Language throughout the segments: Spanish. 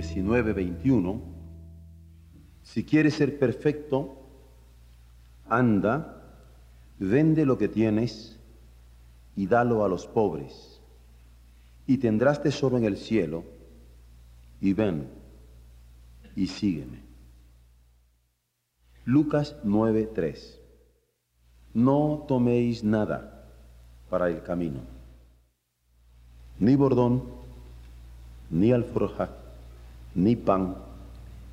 19, 21. Si quieres ser perfecto, anda, vende lo que tienes y dalo a los pobres, y tendrás tesoro en el cielo, y ven y sígueme. Lucas 9:3 No toméis nada para el camino, ni bordón, ni alforja, ni pan,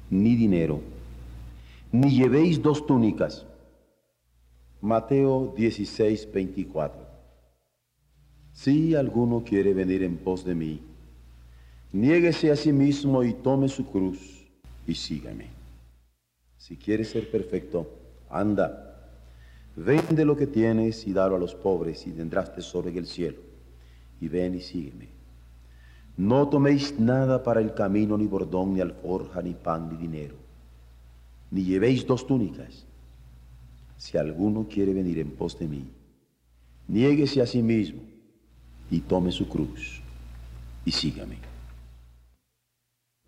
ni dinero, ni llevéis dos túnicas Mateo 16, 24. Si alguno quiere venir en pos de mí, niéguese a sí mismo y tome su cruz y sígame. Si quieres ser perfecto, anda, vende lo que tienes y dalo a los pobres y tendrás tesoro en el cielo. Y ven y sígueme. No toméis nada para el camino, ni bordón, ni alforja, ni pan, ni dinero, ni llevéis dos túnicas si alguno quiere venir en pos de mí, niéguese a sí mismo y tome su cruz y sígame.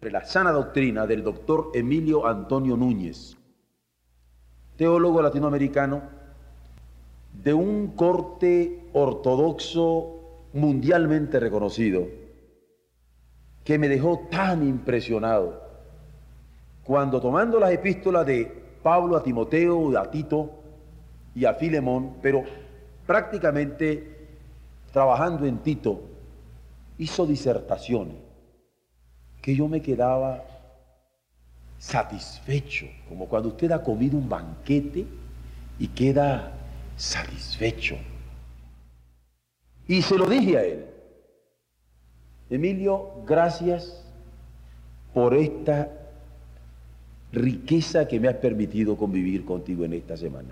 La sana doctrina del doctor Emilio Antonio Núñez, teólogo latinoamericano de un corte ortodoxo mundialmente reconocido, que me dejó tan impresionado cuando tomando las epístolas de Pablo a Timoteo a Tito, y a Filemón, pero prácticamente trabajando en Tito, hizo disertaciones que yo me quedaba satisfecho, como cuando usted ha comido un banquete y queda satisfecho. Y se lo dije a él, Emilio, gracias por esta riqueza que me has permitido convivir contigo en esta semana.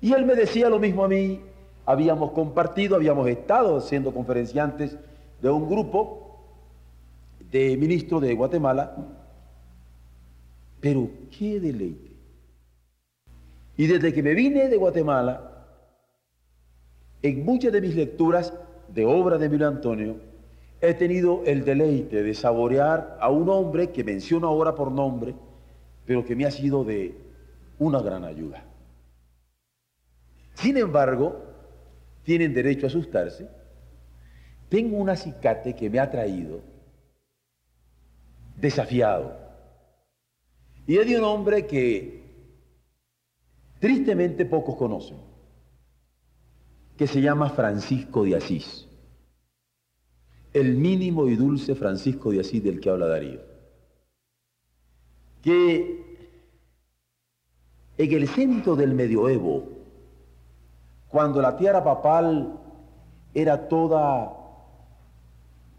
Y él me decía lo mismo a mí, habíamos compartido, habíamos estado siendo conferenciantes de un grupo de ministros de Guatemala, pero qué deleite. Y desde que me vine de Guatemala, en muchas de mis lecturas de obra de Emilio Antonio, he tenido el deleite de saborear a un hombre que menciono ahora por nombre, pero que me ha sido de una gran ayuda. Sin embargo, tienen derecho a asustarse. Tengo un acicate que me ha traído desafiado. Y es de un hombre que tristemente pocos conocen, que se llama Francisco de Asís. El mínimo y dulce Francisco de Asís del que habla Darío. Que en el centro del medioevo, cuando la tiara papal era toda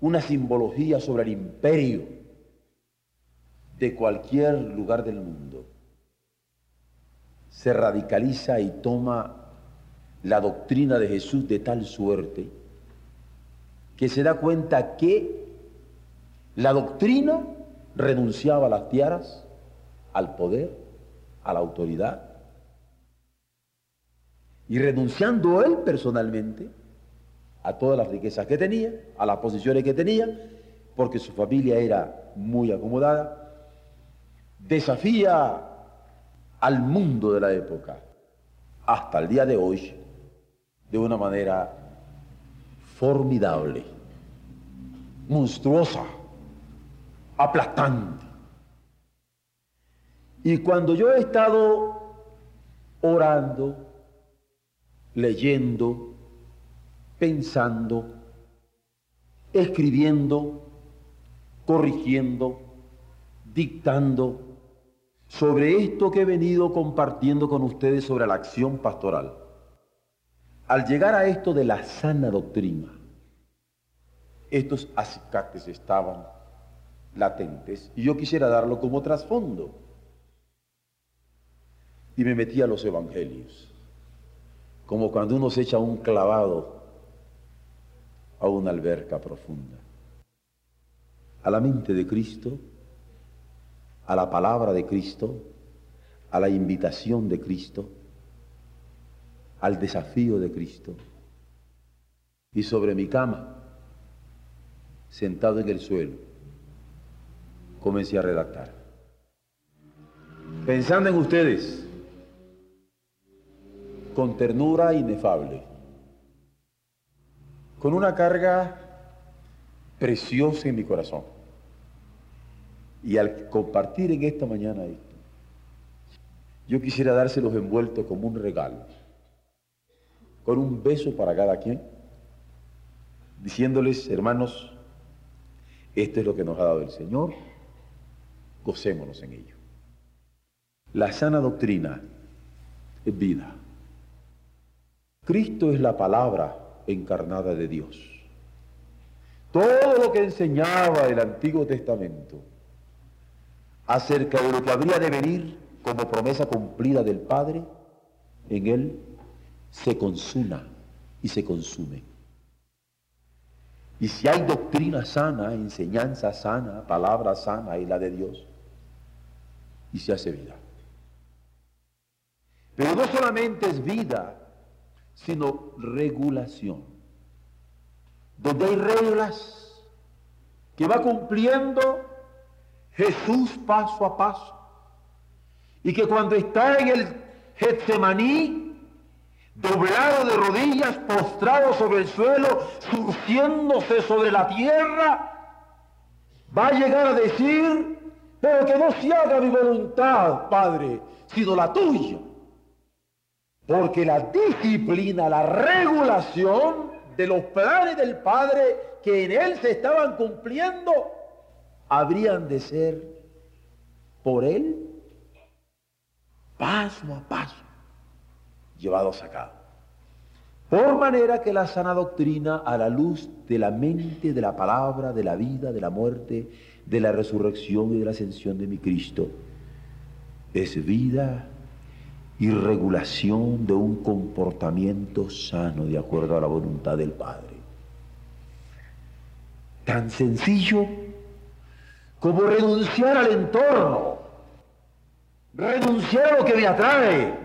una simbología sobre el imperio de cualquier lugar del mundo, se radicaliza y toma la doctrina de Jesús de tal suerte que se da cuenta que la doctrina renunciaba a las tiaras, al poder, a la autoridad, y renunciando él personalmente a todas las riquezas que tenía, a las posiciones que tenía, porque su familia era muy acomodada, desafía al mundo de la época. Hasta el día de hoy de una manera formidable, monstruosa, aplastante. Y cuando yo he estado orando, leyendo, pensando, escribiendo, corrigiendo, dictando sobre esto que he venido compartiendo con ustedes sobre la acción pastoral. Al llegar a esto de la sana doctrina, estos acicates estaban latentes y yo quisiera darlo como trasfondo. Y me metí a los evangelios, como cuando uno se echa un clavado a una alberca profunda, a la mente de Cristo, a la palabra de Cristo, a la invitación de Cristo, al desafío de Cristo. Y sobre mi cama, sentado en el suelo, comencé a redactar. Pensando en ustedes, con ternura inefable, con una carga preciosa en mi corazón. Y al compartir en esta mañana esto, yo quisiera dárselos envueltos como un regalo, con un beso para cada quien, diciéndoles, hermanos, esto es lo que nos ha dado el Señor, gocémonos en ello. La sana doctrina es vida. Cristo es la palabra encarnada de Dios. Todo lo que enseñaba el Antiguo Testamento acerca de lo que habría de venir como promesa cumplida del Padre, en Él se consuma y se consume. Y si hay doctrina sana, enseñanza sana, palabra sana y la de Dios, y se hace vida. Pero no solamente es vida, sino regulación. Donde hay reglas que va cumpliendo Jesús paso a paso. Y que cuando está en el Getsemaní, doblado de rodillas, postrado sobre el suelo, surciéndose sobre la tierra, va a llegar a decir, pero que no se haga mi voluntad, Padre, sino la tuya. Porque la disciplina, la regulación de los planes del Padre que en Él se estaban cumpliendo, habrían de ser por Él paso a paso llevados a cabo. Por manera que la sana doctrina, a la luz de la mente, de la palabra, de la vida, de la muerte, de la resurrección y de la ascensión de mi Cristo, es vida y regulación de un comportamiento sano de acuerdo a la voluntad del Padre. Tan sencillo como renunciar al entorno, renunciar a lo que me atrae,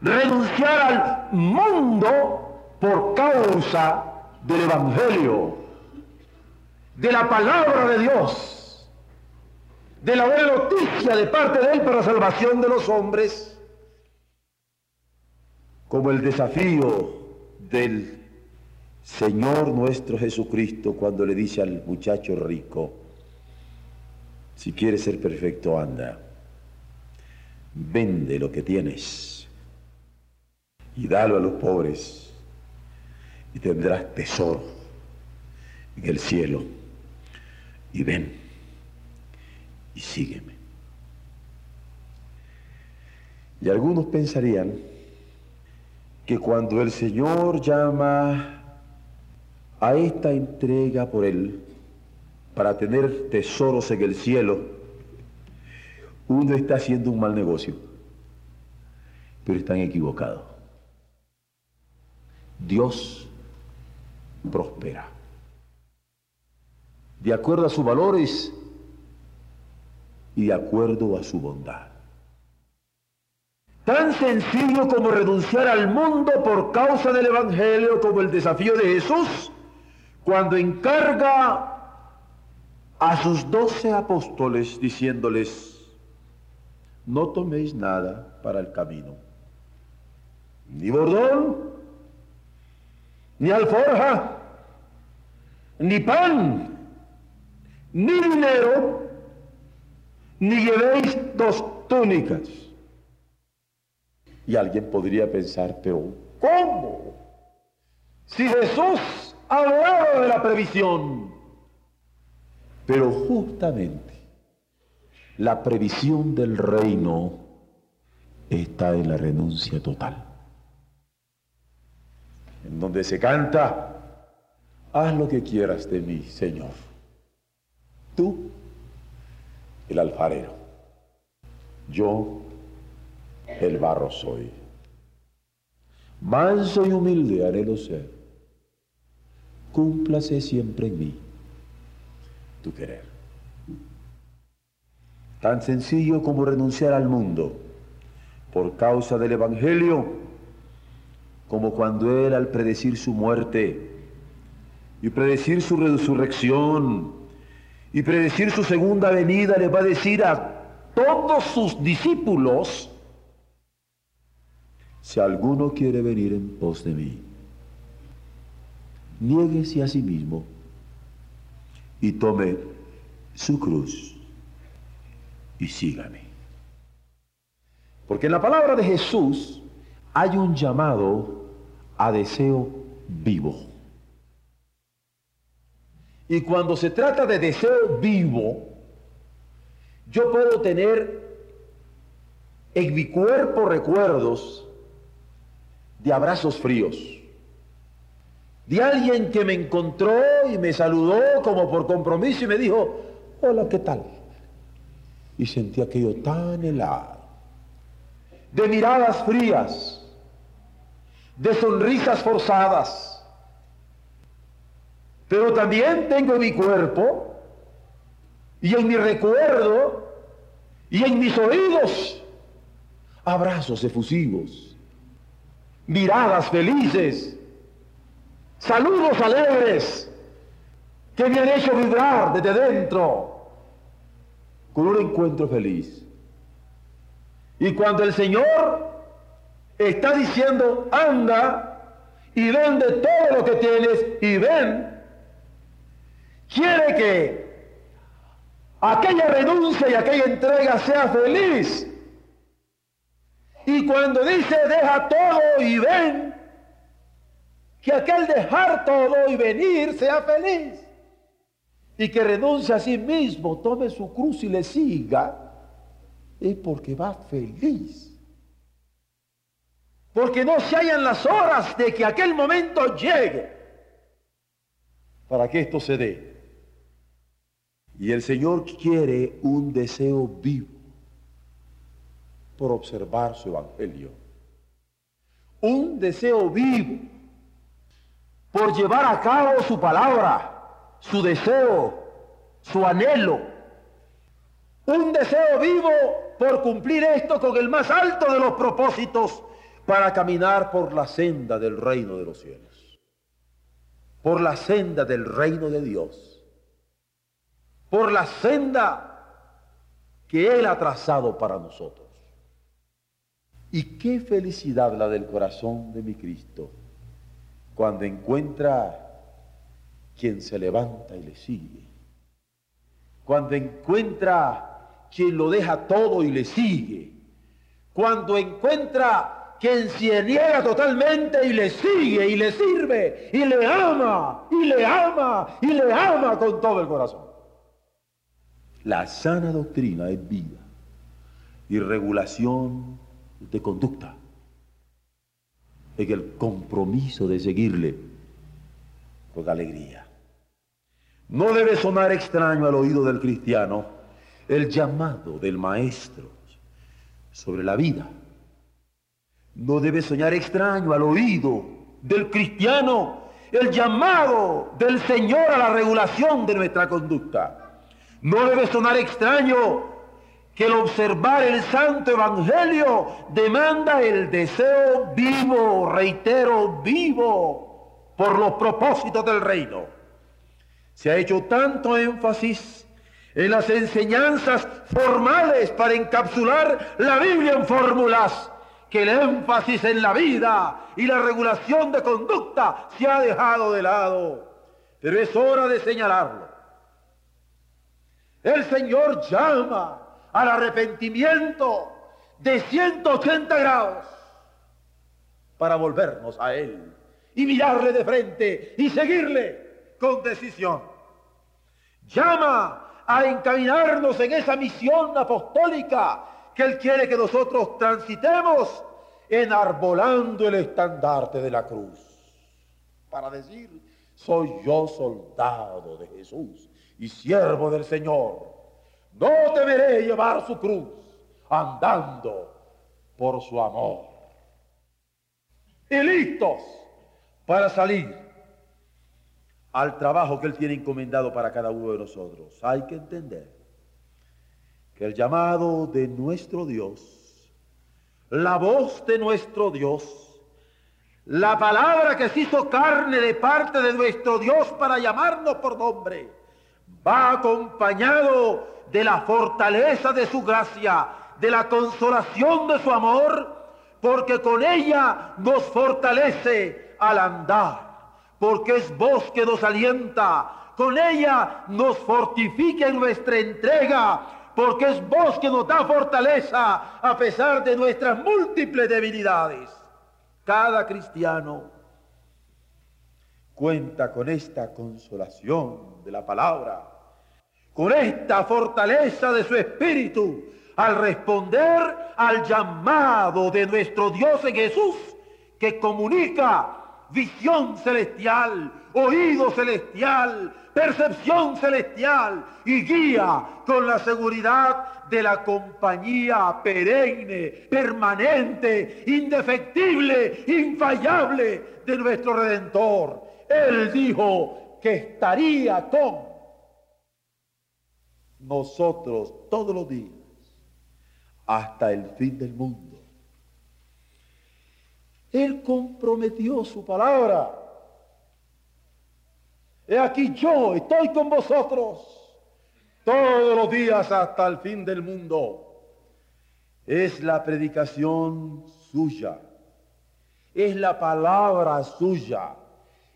renunciar al mundo por causa del Evangelio, de la palabra de Dios, de la buena noticia de parte de Él para la salvación de los hombres, como el desafío del Señor nuestro Jesucristo cuando le dice al muchacho rico, si quieres ser perfecto, anda, vende lo que tienes y dalo a los pobres y tendrás tesoro en el cielo. Y ven y sígueme. Y algunos pensarían que cuando el Señor llama a esta entrega por Él para tener tesoros en el cielo, uno está haciendo un mal negocio, pero están equivocados. Dios prospera. De acuerdo a sus valores y de acuerdo a su bondad. Tan sencillo como renunciar al mundo por causa del Evangelio, como el desafío de Jesús, cuando encarga a sus doce apóstoles diciéndoles, no toméis nada para el camino, ni bordón, ni alforja, ni pan, ni dinero, ni llevéis dos túnicas. Y alguien podría pensar, pero ¿cómo? Si Jesús hablaba de la previsión, pero justamente la previsión del reino está en la renuncia total en donde se canta, haz lo que quieras de mí, Señor. Tú, el alfarero, yo, el barro soy. Manso y humilde haré ser. Cúmplase siempre en mí tu querer. Tan sencillo como renunciar al mundo por causa del Evangelio, como cuando Él al predecir su muerte y predecir su resurrección y predecir su segunda venida, le va a decir a todos sus discípulos, si alguno quiere venir en pos de mí, niéguese a sí mismo y tome su cruz y sígame. Porque en la palabra de Jesús hay un llamado a deseo vivo. Y cuando se trata de deseo vivo, yo puedo tener en mi cuerpo recuerdos de abrazos fríos, de alguien que me encontró y me saludó como por compromiso y me dijo, hola, ¿qué tal? Y sentí aquello tan helado, de miradas frías, de sonrisas forzadas. Pero también tengo en mi cuerpo y en mi recuerdo y en mis oídos abrazos efusivos, miradas felices, saludos alegres que me han hecho vibrar desde dentro con un encuentro feliz. Y cuando el Señor está diciendo, anda y vende todo lo que tienes y ven, quiere que aquella renuncia y aquella entrega sea feliz. Y cuando dice deja todo y ven, que aquel dejar todo y venir sea feliz. Y que renuncie a sí mismo, tome su cruz y le siga, es porque va feliz. Porque no se hallan las horas de que aquel momento llegue para que esto se dé. Y el Señor quiere un deseo vivo por observar su evangelio. Un deseo vivo por llevar a cabo su palabra, su deseo, su anhelo. Un deseo vivo por cumplir esto con el más alto de los propósitos para caminar por la senda del reino de los cielos, por la senda del reino de Dios, por la senda que Él ha trazado para nosotros. Y qué felicidad la del corazón de mi Cristo cuando encuentra quien se levanta y le sigue. Cuando encuentra quien lo deja todo y le sigue. Cuando encuentra quien se niega totalmente y le sigue y le sirve y le ama y le ama y le ama con todo el corazón. La sana doctrina es vida y regulación de conducta en el compromiso de seguirle con alegría. No debe sonar extraño al oído del cristiano el llamado del maestro sobre la vida. No debe soñar extraño al oído del cristiano el llamado del Señor a la regulación de nuestra conducta. No debe sonar extraño que el observar el santo evangelio demanda el deseo vivo, reitero, vivo, por los propósitos del reino. Se ha hecho tanto énfasis en las enseñanzas formales para encapsular la Biblia en fórmulas, que el énfasis en la vida y la regulación de conducta se ha dejado de lado. Pero es hora de señalarlo. El Señor llama al arrepentimiento de 180 grados para volvernos a Él y mirarle de frente y seguirle con decisión. Llama a encaminarnos en esa misión apostólica que Él quiere que nosotros transitemos enarbolando el estandarte de la cruz. Para decir, soy yo soldado de Jesús y siervo del Señor. No temeré llevar su cruz andando por su amor. Y listos para salir al trabajo que Él tiene encomendado para cada uno de nosotros. Hay que entender que el llamado de nuestro Dios, la voz de nuestro Dios, la palabra que se hizo carne de parte de nuestro Dios para llamarnos por nombre, va acompañado de la fortaleza de su gracia, de la consolación de su amor, porque con ella nos fortalece al andar, porque es voz que nos alienta, con ella nos fortifica en nuestra entrega, porque es vos que nos da fortaleza a pesar de nuestras múltiples debilidades. Cada cristiano cuenta con esta consolación de la palabra, con esta fortaleza de su espíritu al responder al llamado de nuestro Dios en Jesús, que comunica visión celestial, oído celestial, percepción celestial y guía con la seguridad de la compañía perenne, permanente, indefectible, infallable de nuestro Redentor. Él dijo que estaría con nosotros todos los días hasta el fin del mundo. Él comprometió su palabra. He aquí yo estoy con vosotros todos los días hasta el fin del mundo. Es la predicación suya. Es la palabra suya.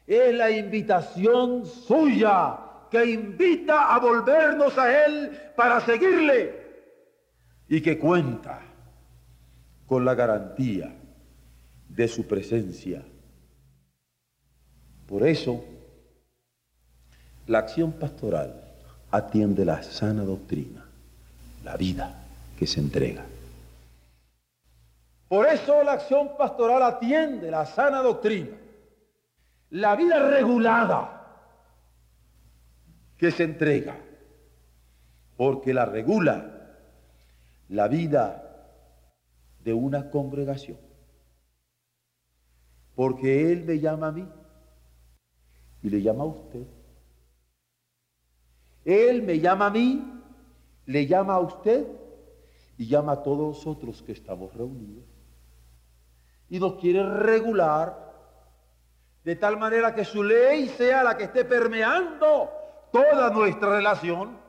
Es la invitación suya que invita a volvernos a Él para seguirle y que cuenta con la garantía de su presencia. Por eso, la acción pastoral atiende la sana doctrina, la vida que se entrega. Por eso la acción pastoral atiende la sana doctrina, la vida regulada que se entrega, porque la regula la vida de una congregación porque Él me llama a mí y le llama a usted. Él me llama a mí, le llama a usted y llama a todos nosotros que estamos reunidos. Y nos quiere regular de tal manera que su ley sea la que esté permeando toda nuestra relación.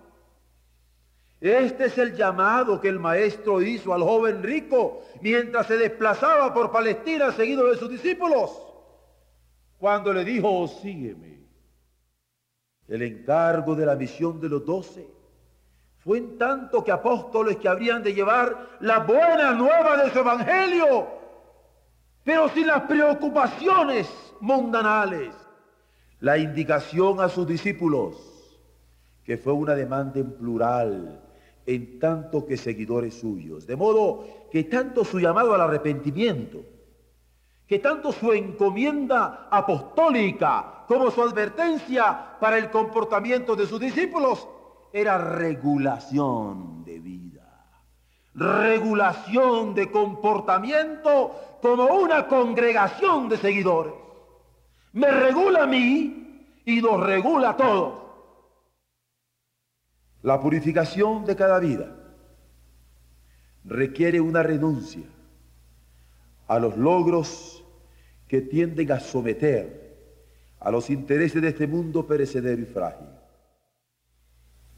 Este es el llamado que el maestro hizo al joven rico mientras se desplazaba por Palestina seguido de sus discípulos. Cuando le dijo, sígueme. El encargo de la misión de los doce fue en tanto que apóstoles que habrían de llevar la buena nueva de su evangelio, pero sin las preocupaciones mundanales. La indicación a sus discípulos, que fue una demanda en plural, en tanto que seguidores suyos. De modo que tanto su llamado al arrepentimiento, que tanto su encomienda apostólica como su advertencia para el comportamiento de sus discípulos era regulación de vida, regulación de comportamiento como una congregación de seguidores. Me regula a mí y nos regula a todos. La purificación de cada vida requiere una renuncia a los logros que tienden a someter a los intereses de este mundo perecedero y frágil.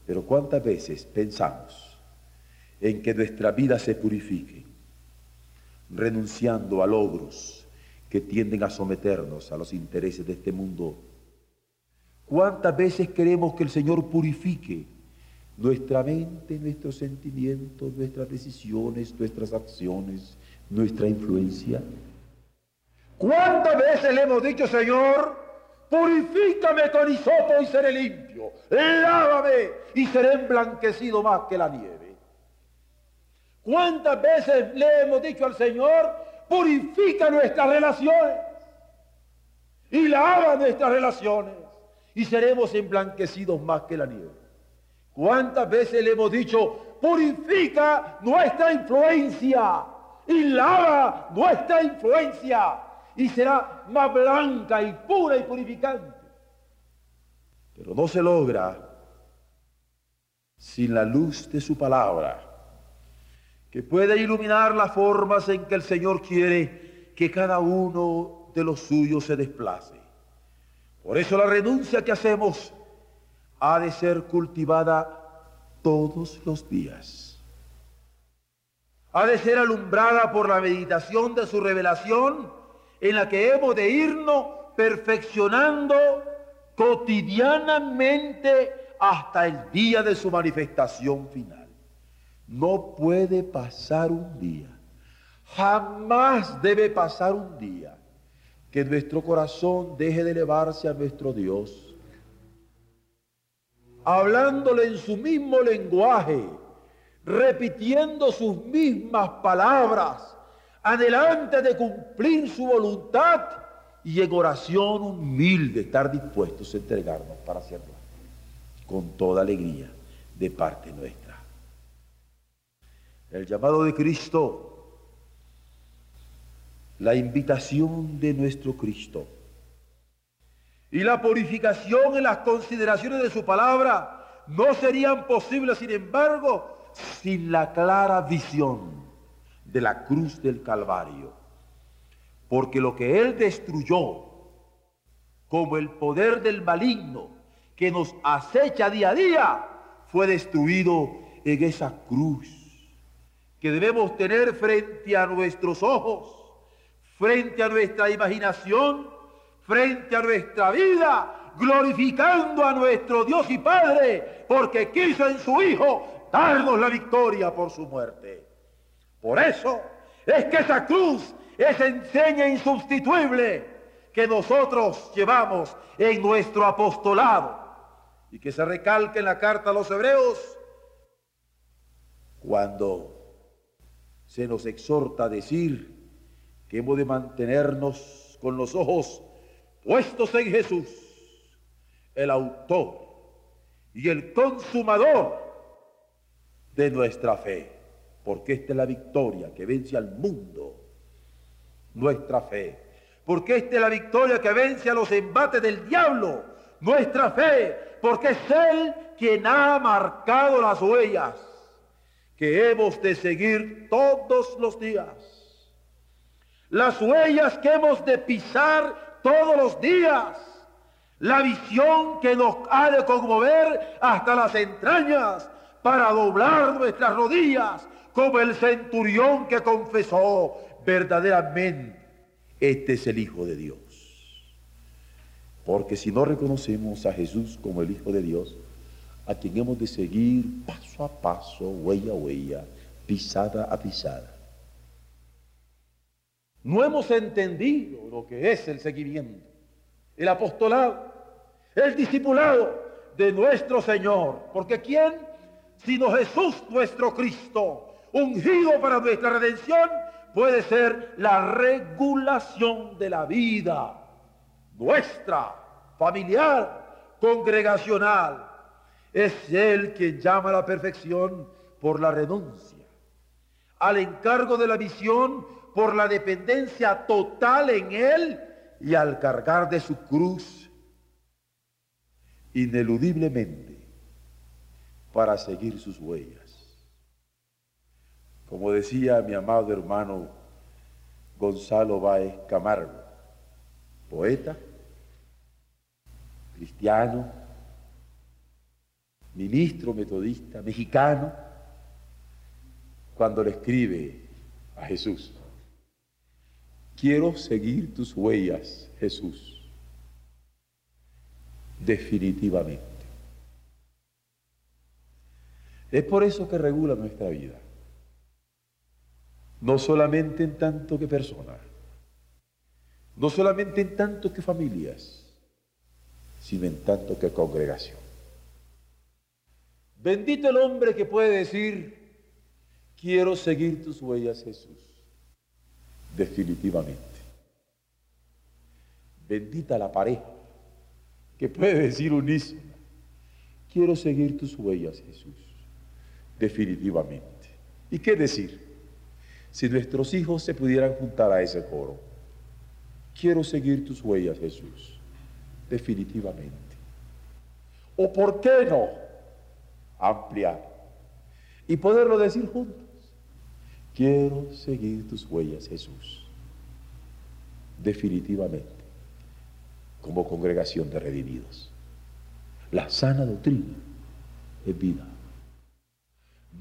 Pero cuántas veces pensamos en que nuestra vida se purifique, renunciando a logros que tienden a someternos a los intereses de este mundo. ¿Cuántas veces queremos que el Señor purifique nuestra mente, nuestros sentimientos, nuestras decisiones, nuestras acciones, nuestra influencia. ¿Cuántas veces le hemos dicho, Señor, purifícame con hisopo y seré limpio, lávame y seré emblanquecido más que la nieve? ¿Cuántas veces le hemos dicho al Señor, purifica nuestras relaciones y lava nuestras relaciones? y seremos emblanquecidos más que la nieve. ¿Cuántas veces le hemos dicho, purifica nuestra influencia y lava nuestra influencia y será más blanca y pura y purificante? Pero no se logra sin la luz de su palabra, que puede iluminar las formas en que el Señor quiere que cada uno de los suyos se desplace. Por eso la renuncia que hacemos ha de ser cultivada todos los días. Ha de ser alumbrada por la meditación de su revelación en la que hemos de irnos perfeccionando cotidianamente hasta el día de su manifestación final. No puede pasar un día, jamás debe pasar un día que nuestro corazón deje de elevarse a nuestro Dios, hablándole en su mismo lenguaje, repitiendo sus mismas palabras, adelante de cumplir su voluntad y en oración humilde estar dispuestos a entregarnos para hacerlo con toda alegría de parte nuestra. El llamado de Cristo, la invitación de nuestro Cristo y la purificación en las consideraciones de su palabra no serían posibles, sin embargo, sin la clara visión de la cruz del Calvario. Porque lo que Él destruyó como el poder del maligno que nos acecha día a día fue destruido en esa cruz que debemos tener frente a nuestros ojos, frente a nuestra imaginación, frente a nuestra vida, glorificando a nuestro Dios y Padre, porque quiso en su Hijo darnos la victoria por su muerte. Por eso es que esa cruz es enseña insubstituible que nosotros llevamos en nuestro apostolado y que se recalque en la carta a los hebreos cuando se nos exhorta a decir que hemos de mantenernos con los ojos puestos en Jesús, el autor y el consumador de nuestra fe, porque esta es la victoria que vence al mundo, nuestra fe, porque esta es la victoria que vence a los embates del diablo, nuestra fe, porque es Él quien ha marcado las huellas que hemos de seguir todos los días. Las huellas que hemos de pisar todos los días. La visión que nos ha de conmover hasta las entrañas para doblar nuestras rodillas como el centurión que confesó verdaderamente, este es el Hijo de Dios. Porque si no reconocemos a Jesús como el Hijo de Dios, a quien hemos de seguir paso a paso, huella a huella, pisada a pisada. No hemos entendido lo que es el seguimiento, el apostolado, el discipulado de nuestro Señor. Porque ¿quién? Sino Jesús nuestro Cristo, ungido para nuestra redención, puede ser la regulación de la vida nuestra, familiar, congregacional. Es Él quien llama a la perfección por la renuncia, al encargo de la visión por la dependencia total en Él y al cargar de su cruz ineludiblemente para seguir sus huellas. Como decía mi amado hermano Gonzalo Báez Camargo, poeta, cristiano, ministro metodista, mexicano, cuando le escribe a Jesús, quiero seguir tus huellas, Jesús, definitivamente. Es por eso que regula nuestra vida, no solamente en tanto que personas, no solamente en tanto que familias, sino en tanto que congregación. Bendito el hombre que puede decir, quiero seguir tus huellas, Jesús, definitivamente. Bendita la pareja, que puede decir unísono, quiero seguir tus huellas, Jesús, definitivamente. ¿Y qué decir? Si nuestros hijos se pudieran juntar a ese coro, quiero seguir tus huellas, Jesús, definitivamente. ¿O por qué no ampliar y poderlo decir juntos? Quiero seguir tus huellas, Jesús, definitivamente, como congregación de redimidos. La sana doctrina es vida.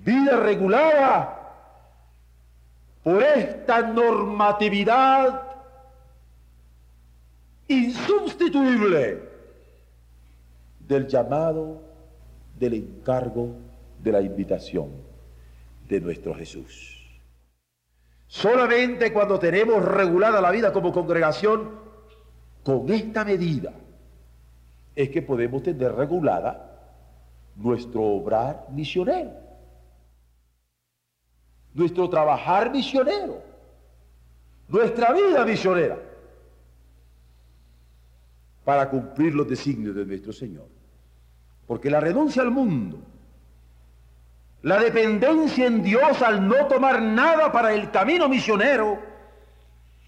Vida regulada por esta normatividad insustituible del llamado, del encargo, de la invitación de nuestro Jesús. Solamente cuando tenemos regulada la vida como congregación, con esta medida, es que podemos tener regulada nuestro obrar misionero, nuestro trabajar misionero, nuestra vida misionera, para cumplir los designios de nuestro Señor. Porque la renuncia al mundo, la dependencia en Dios al no tomar nada para el camino misionero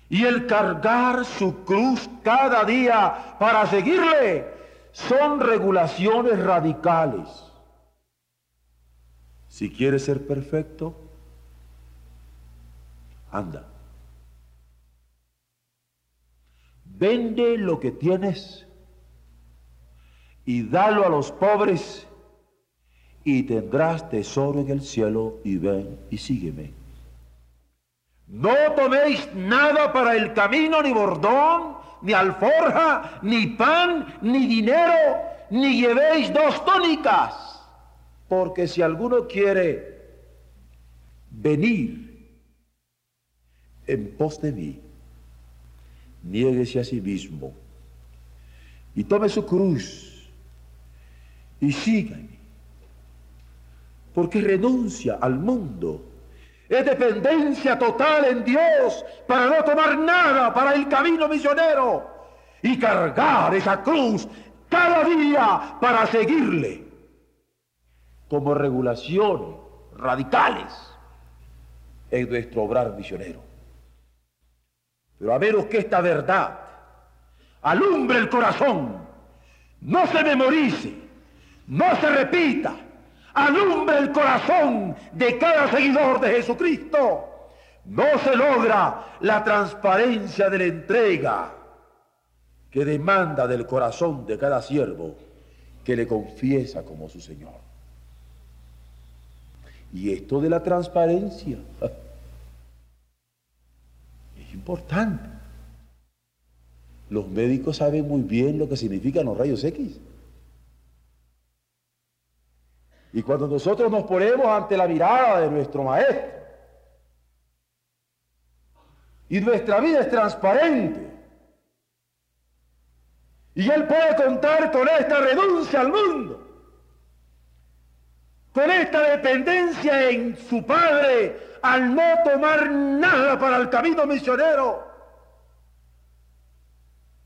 y el cargar su cruz cada día para seguirle, son regulaciones radicales. Si quieres ser perfecto, anda. Vende lo que tienes y dalo a los pobres y tendrás tesoro en el cielo y ven y sígueme. No toméis nada para el camino, ni bordón, ni alforja, ni pan, ni dinero, ni llevéis dos túnicas. Porque si alguno quiere venir en pos de mí, niéguese a sí mismo y tome su cruz y sígame porque renuncia al mundo. Es dependencia total en Dios para no tomar nada para el camino misionero y cargar esa cruz cada día para seguirle como regulaciones radicales en nuestro obrar misionero. Pero a menos que esta verdad alumbre el corazón, no se memorice, no se repita, alumbre el corazón de cada seguidor de Jesucristo, no se logra la transparencia de la entrega que demanda del corazón de cada siervo que le confiesa como su Señor. Y esto de la transparencia es importante. Los médicos saben muy bien lo que significan los rayos X. Y cuando nosotros nos ponemos ante la mirada de nuestro Maestro, y nuestra vida es transparente, y Él puede contar con esta renuncia al mundo, con esta dependencia en su Padre, al no tomar nada para el camino misionero,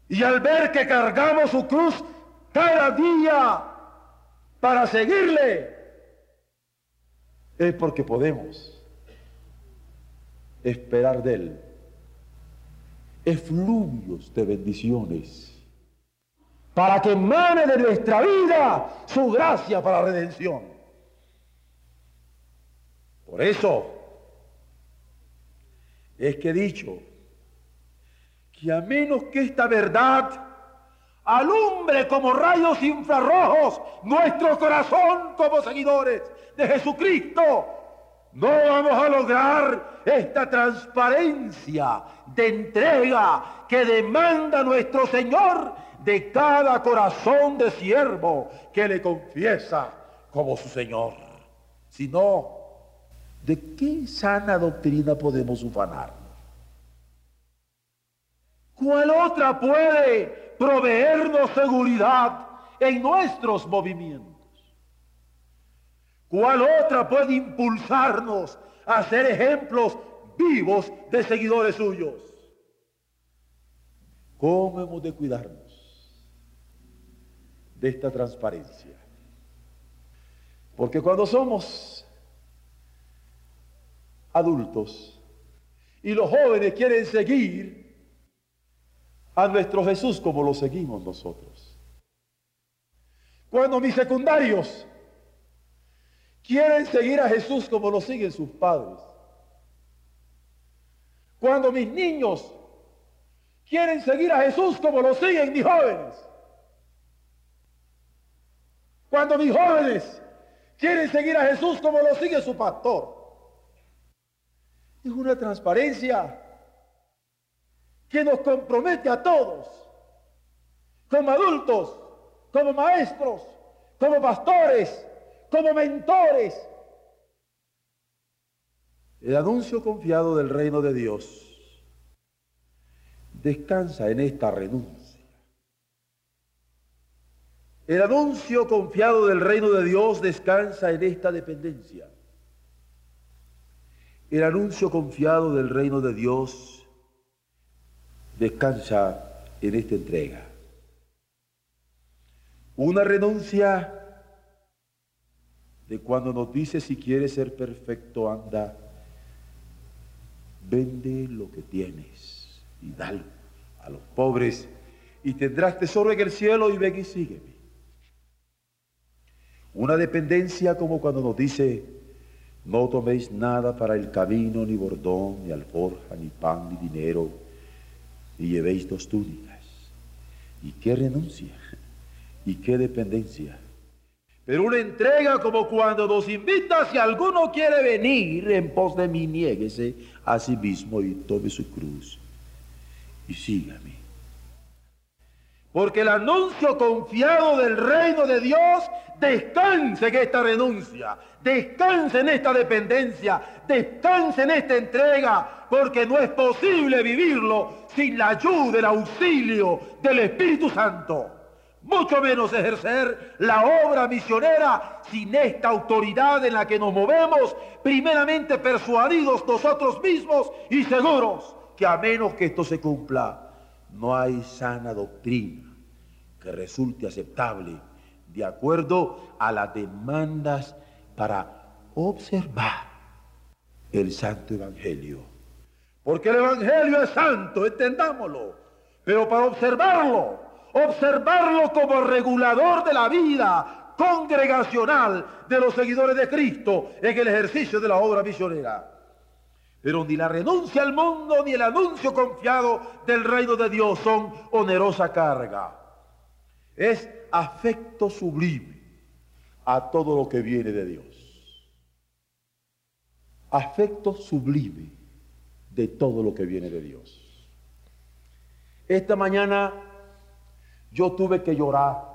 y al ver que cargamos su cruz cada día para seguirle, es porque podemos esperar de Él efluvios de bendiciones para que emane de nuestra vida su gracia para la redención. Por eso es que he dicho que a menos que esta verdad alumbre como rayos infrarrojos nuestro corazón como seguidores de Jesucristo, no vamos a lograr esta transparencia de entrega que demanda nuestro Señor de cada corazón de siervo que le confiesa como su Señor. Si no, ¿de qué sana doctrina podemos ufanarnos? ¿Cuál otra puede proveernos seguridad en nuestros movimientos. ¿Cuál otra puede impulsarnos a ser ejemplos vivos de seguidores suyos? ¿Cómo hemos de cuidarnos de esta transparencia. Porque cuando somos adultos y los jóvenes quieren seguir a nuestro Jesús como lo seguimos nosotros. Cuando mis secundarios quieren seguir a Jesús como lo siguen sus padres. Cuando mis niños quieren seguir a Jesús como lo siguen mis jóvenes. Cuando mis jóvenes quieren seguir a Jesús como lo sigue su pastor. Es una transparencia que nos compromete a todos, como adultos, como maestros, como pastores, como mentores. El anuncio confiado del reino de Dios descansa en esta renuncia. El anuncio confiado del reino de Dios descansa en esta dependencia. El anuncio confiado del reino de Dios descansa en esta entrega. Una renuncia de cuando nos dice si quieres ser perfecto, anda, vende lo que tienes y dale a los pobres y tendrás tesoro en el cielo y ven y sígueme. Una dependencia como cuando nos dice, no toméis nada para el camino, ni bordón, ni alforja, ni pan, ni dinero, y llevéis dos túnicas. ¿Y qué renuncia? ¿Y qué dependencia? Pero una entrega como cuando nos invita, si alguno quiere venir en pos de mí, niéguese a sí mismo y tome su cruz y sígame. Porque el anuncio confiado del reino de Dios descanse en esta renuncia, descanse en esta dependencia, descanse en esta entrega, porque no es posible vivirlo sin la ayuda, el auxilio del Espíritu Santo mucho menos ejercer la obra misionera sin esta autoridad en la que nos movemos, primeramente persuadidos nosotros mismos y seguros que a menos que esto se cumpla, no hay sana doctrina que resulte aceptable de acuerdo a las demandas para observar el Santo Evangelio. Porque el Evangelio es santo, entendámoslo, pero para observarlo observarlo como regulador de la vida congregacional de los seguidores de Cristo en el ejercicio de la obra misionera. Pero ni la renuncia al mundo ni el anuncio confiado del reino de Dios son onerosa carga. Es afecto sublime a todo lo que viene de Dios. Afecto sublime de todo lo que viene de Dios. Esta mañana yo tuve que llorar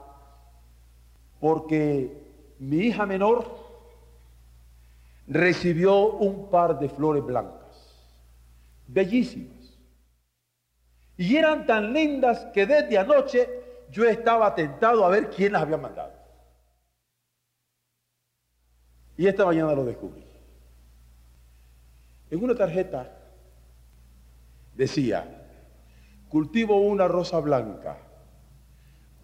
porque mi hija menor recibió un par de flores blancas, bellísimas. Y eran tan lindas que desde anoche yo estaba tentado a ver quién las había mandado. Y esta mañana lo descubrí. En una tarjeta decía, cultivo una rosa blanca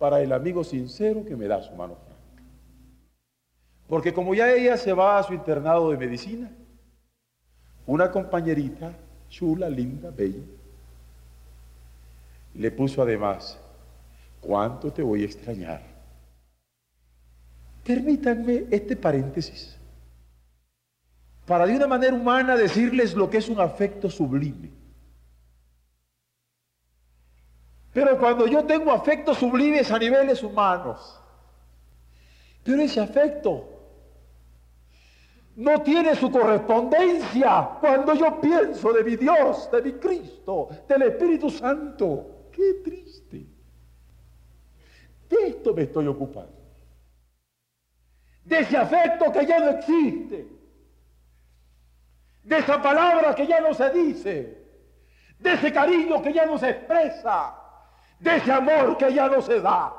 para el amigo sincero que me da su mano franca. Porque como ya ella se va a su internado de medicina, una compañerita chula, linda, bella, le puso además, ¿cuánto te voy a extrañar? Permítanme este paréntesis para de una manera humana decirles lo que es un afecto sublime. Pero cuando yo tengo afectos sublimes a niveles humanos, pero ese afecto no tiene su correspondencia cuando yo pienso de mi Dios, de mi Cristo, del Espíritu Santo. Qué triste. De esto me estoy ocupando. De ese afecto que ya no existe. De esa palabra que ya no se dice. De ese cariño que ya no se expresa de ese amor que ya no se da.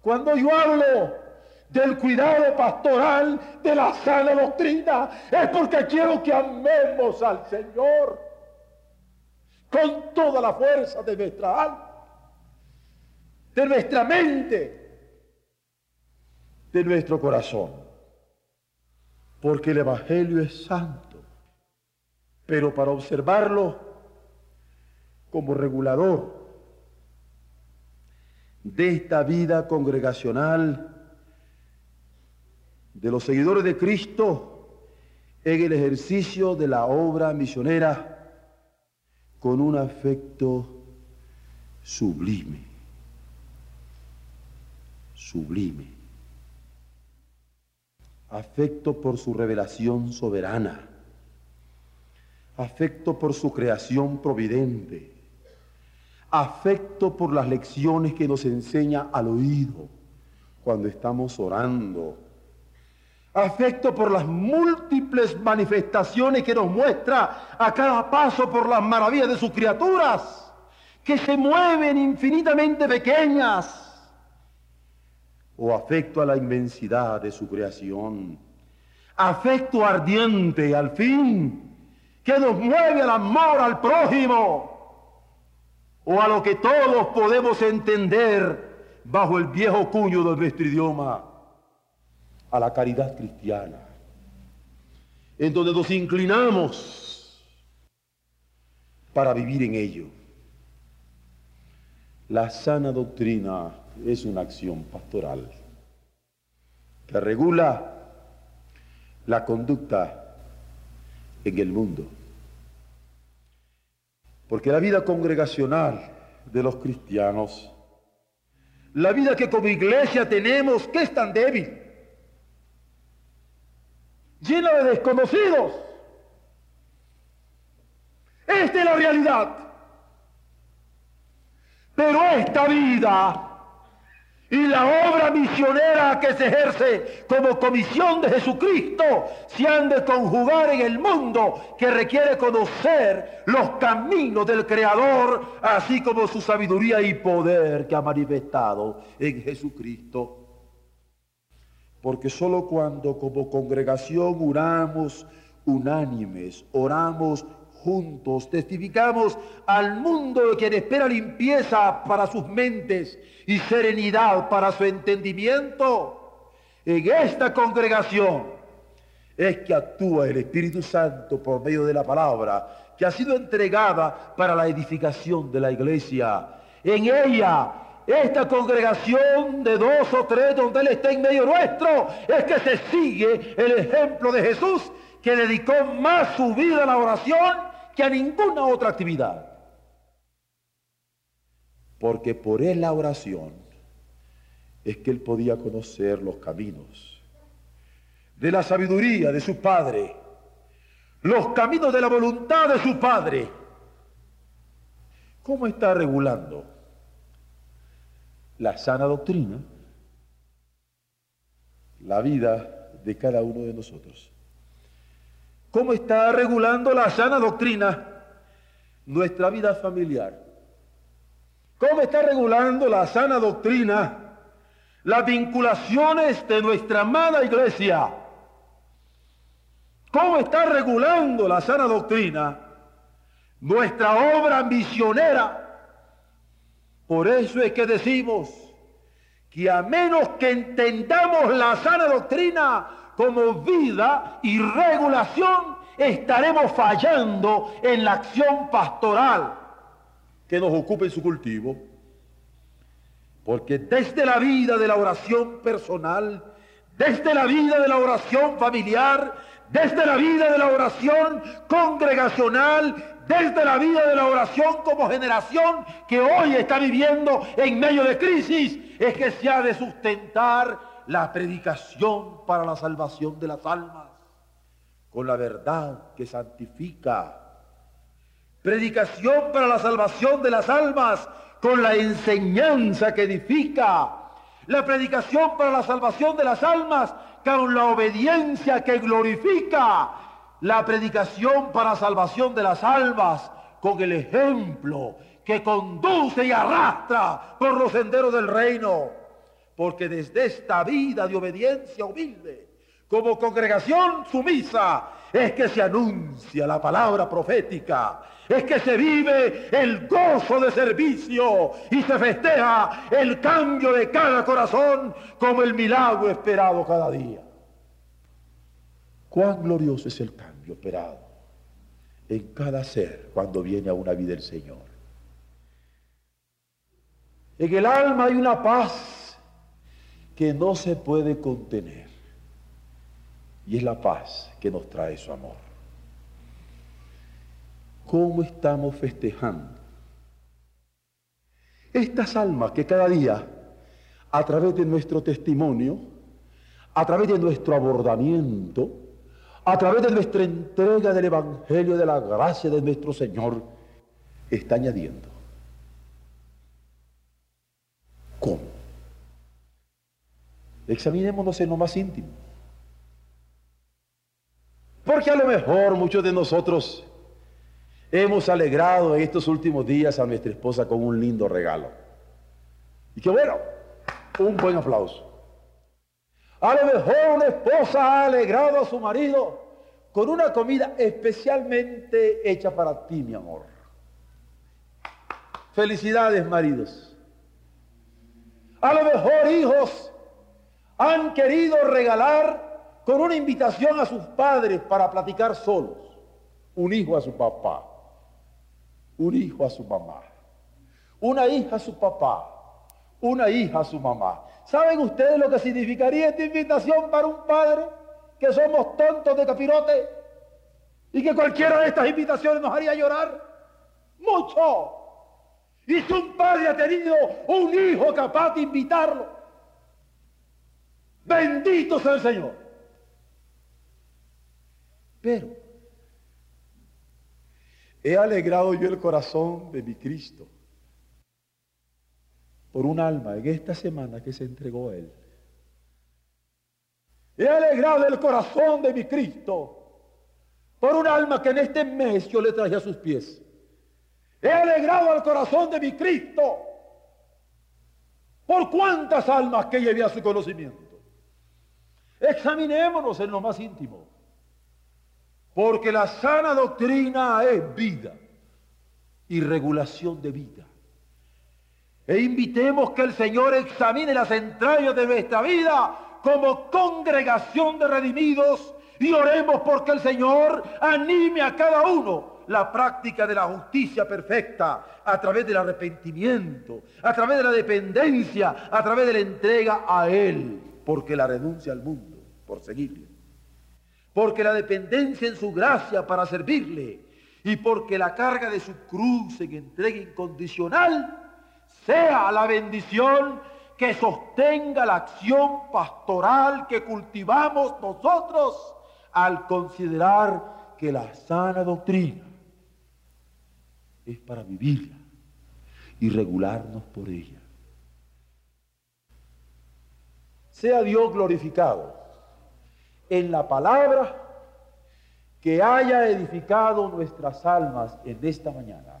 Cuando yo hablo del cuidado pastoral, de la sana doctrina, es porque quiero que amemos al Señor con toda la fuerza de nuestra alma. de nuestra mente, de nuestro corazón. Porque el Evangelio es santo, pero para observarlo como regulador de esta vida congregacional de los seguidores de Cristo en el ejercicio de la obra misionera con un afecto sublime, sublime, afecto por su revelación soberana, afecto por su creación providente, afecto por las lecciones que nos enseña al oído cuando estamos orando, afecto por las múltiples manifestaciones que nos muestra a cada paso por las maravillas de sus criaturas, que se mueven infinitamente pequeñas, o afecto a la inmensidad de su creación, afecto ardiente al fin, que nos mueve al amor al prójimo, o a lo que todos podemos entender bajo el viejo cuño de nuestro idioma, a la caridad cristiana, en donde nos inclinamos para vivir en ello. La sana doctrina es una acción pastoral que regula la conducta en el mundo. Porque la vida congregacional de los cristianos, la vida que como iglesia tenemos, que es tan débil, llena de desconocidos. Esta es la realidad. Pero esta vida y la obra misionera que se ejerce como comisión de Jesucristo se han de conjugar en el mundo que requiere conocer los caminos del Creador, así como su sabiduría y poder que ha manifestado en Jesucristo. Porque solo cuando como congregación oramos unánimes, oramos juntos, testificamos al mundo de quien espera limpieza para sus mentes y serenidad para su entendimiento. En esta congregación es que actúa el Espíritu Santo por medio de la palabra que ha sido entregada para la edificación de la iglesia. En ella esta congregación de dos o tres donde Él está en medio nuestro, es que se sigue el ejemplo de Jesús que dedicó más su vida a la oración que a ninguna otra actividad. Porque por él la oración es que él podía conocer los caminos de la sabiduría de su Padre, los caminos de la voluntad de su Padre. ¿Cómo está regulando la sana doctrina la vida de cada uno de nosotros? ¿Cómo está regulando la sana doctrina nuestra vida familiar? ¿Cómo está regulando la sana doctrina las vinculaciones de nuestra amada iglesia? ¿Cómo está regulando la sana doctrina nuestra obra misionera? Por eso es que decimos que a menos que entendamos la sana doctrina, como vida y regulación, estaremos fallando en la acción pastoral que nos ocupe en su cultivo. Porque desde la vida de la oración personal, desde la vida de la oración familiar, desde la vida de la oración congregacional, desde la vida de la oración como generación que hoy está viviendo en medio de crisis, es que se ha de sustentar la predicación para la salvación de las almas, con la verdad que santifica. Predicación para la salvación de las almas, con la enseñanza que edifica. La predicación para la salvación de las almas, con la obediencia que glorifica. La predicación para salvación de las almas, con el ejemplo que conduce y arrastra por los senderos del reino porque desde esta vida de obediencia humilde como congregación sumisa, es que se anuncia la palabra profética, es que se vive el gozo de servicio y se festeja el cambio de cada corazón como el milagro esperado cada día. Cuán glorioso es el cambio esperado en cada ser cuando viene a una vida el Señor. En el alma hay una paz que no se puede contener. Y es la paz que nos trae su amor. ¿Cómo estamos festejando? Estas almas que cada día, a través de nuestro testimonio, a través de nuestro abordamiento, a través de nuestra entrega del Evangelio de la gracia de nuestro Señor, está añadiendo. ¿Cómo? Examinémonos en lo más íntimo. Porque a lo mejor muchos de nosotros hemos alegrado en estos últimos días a nuestra esposa con un lindo regalo. Y que bueno, un buen aplauso. A lo mejor una esposa ha alegrado a su marido con una comida especialmente hecha para ti, mi amor. Felicidades, maridos. A lo mejor hijos han querido regalar con una invitación a sus padres para platicar solos. Un hijo a su papá, un hijo a su mamá, una hija a su papá, una hija a su mamá. ¿Saben ustedes lo que significaría esta invitación para un padre? Que somos tontos de capirote y que cualquiera de estas invitaciones nos haría llorar. Mucho. Y si un padre ha tenido un hijo capaz de invitarlo, bendito sea el Señor. Pero he alegrado yo el corazón de mi Cristo por un alma en esta semana que se entregó a Él. He alegrado el corazón de mi Cristo por un alma que en este mes yo le traje a sus pies. He alegrado el corazón de mi Cristo por cuántas almas que llevé a su conocimiento. Examinémonos en lo más íntimo, porque la sana doctrina es vida y regulación de vida. E invitemos que el Señor examine las entrañas de nuestra vida como congregación de redimidos y oremos porque el Señor anime a cada uno la práctica de la justicia perfecta a través del arrepentimiento, a través de la dependencia, a través de la entrega a Él, porque la renuncia al mundo por seguirle, porque la dependencia en su gracia para servirle y porque la carga de su cruz en entrega incondicional sea la bendición que sostenga la acción pastoral que cultivamos nosotros al considerar que la sana doctrina es para vivirla y regularnos por ella. Sea Dios glorificado en la palabra que haya edificado nuestras almas en esta mañana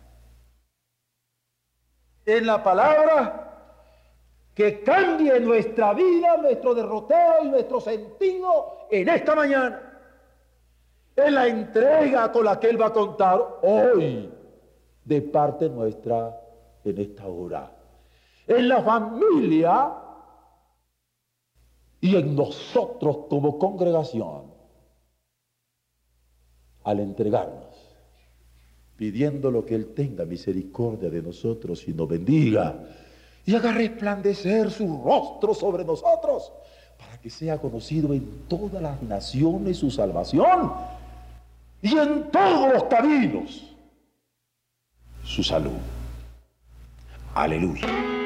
en la palabra que cambie nuestra vida, nuestro derrotero y nuestro sentido en esta mañana. En la entrega con la que Él va a contar hoy de parte nuestra en esta hora. En la familia y en nosotros como congregación al entregarnos pidiendo lo que Él tenga misericordia de nosotros y nos bendiga y haga resplandecer su rostro sobre nosotros para que sea conocido en todas las naciones su salvación y en todos los caminos su salud. Aleluya.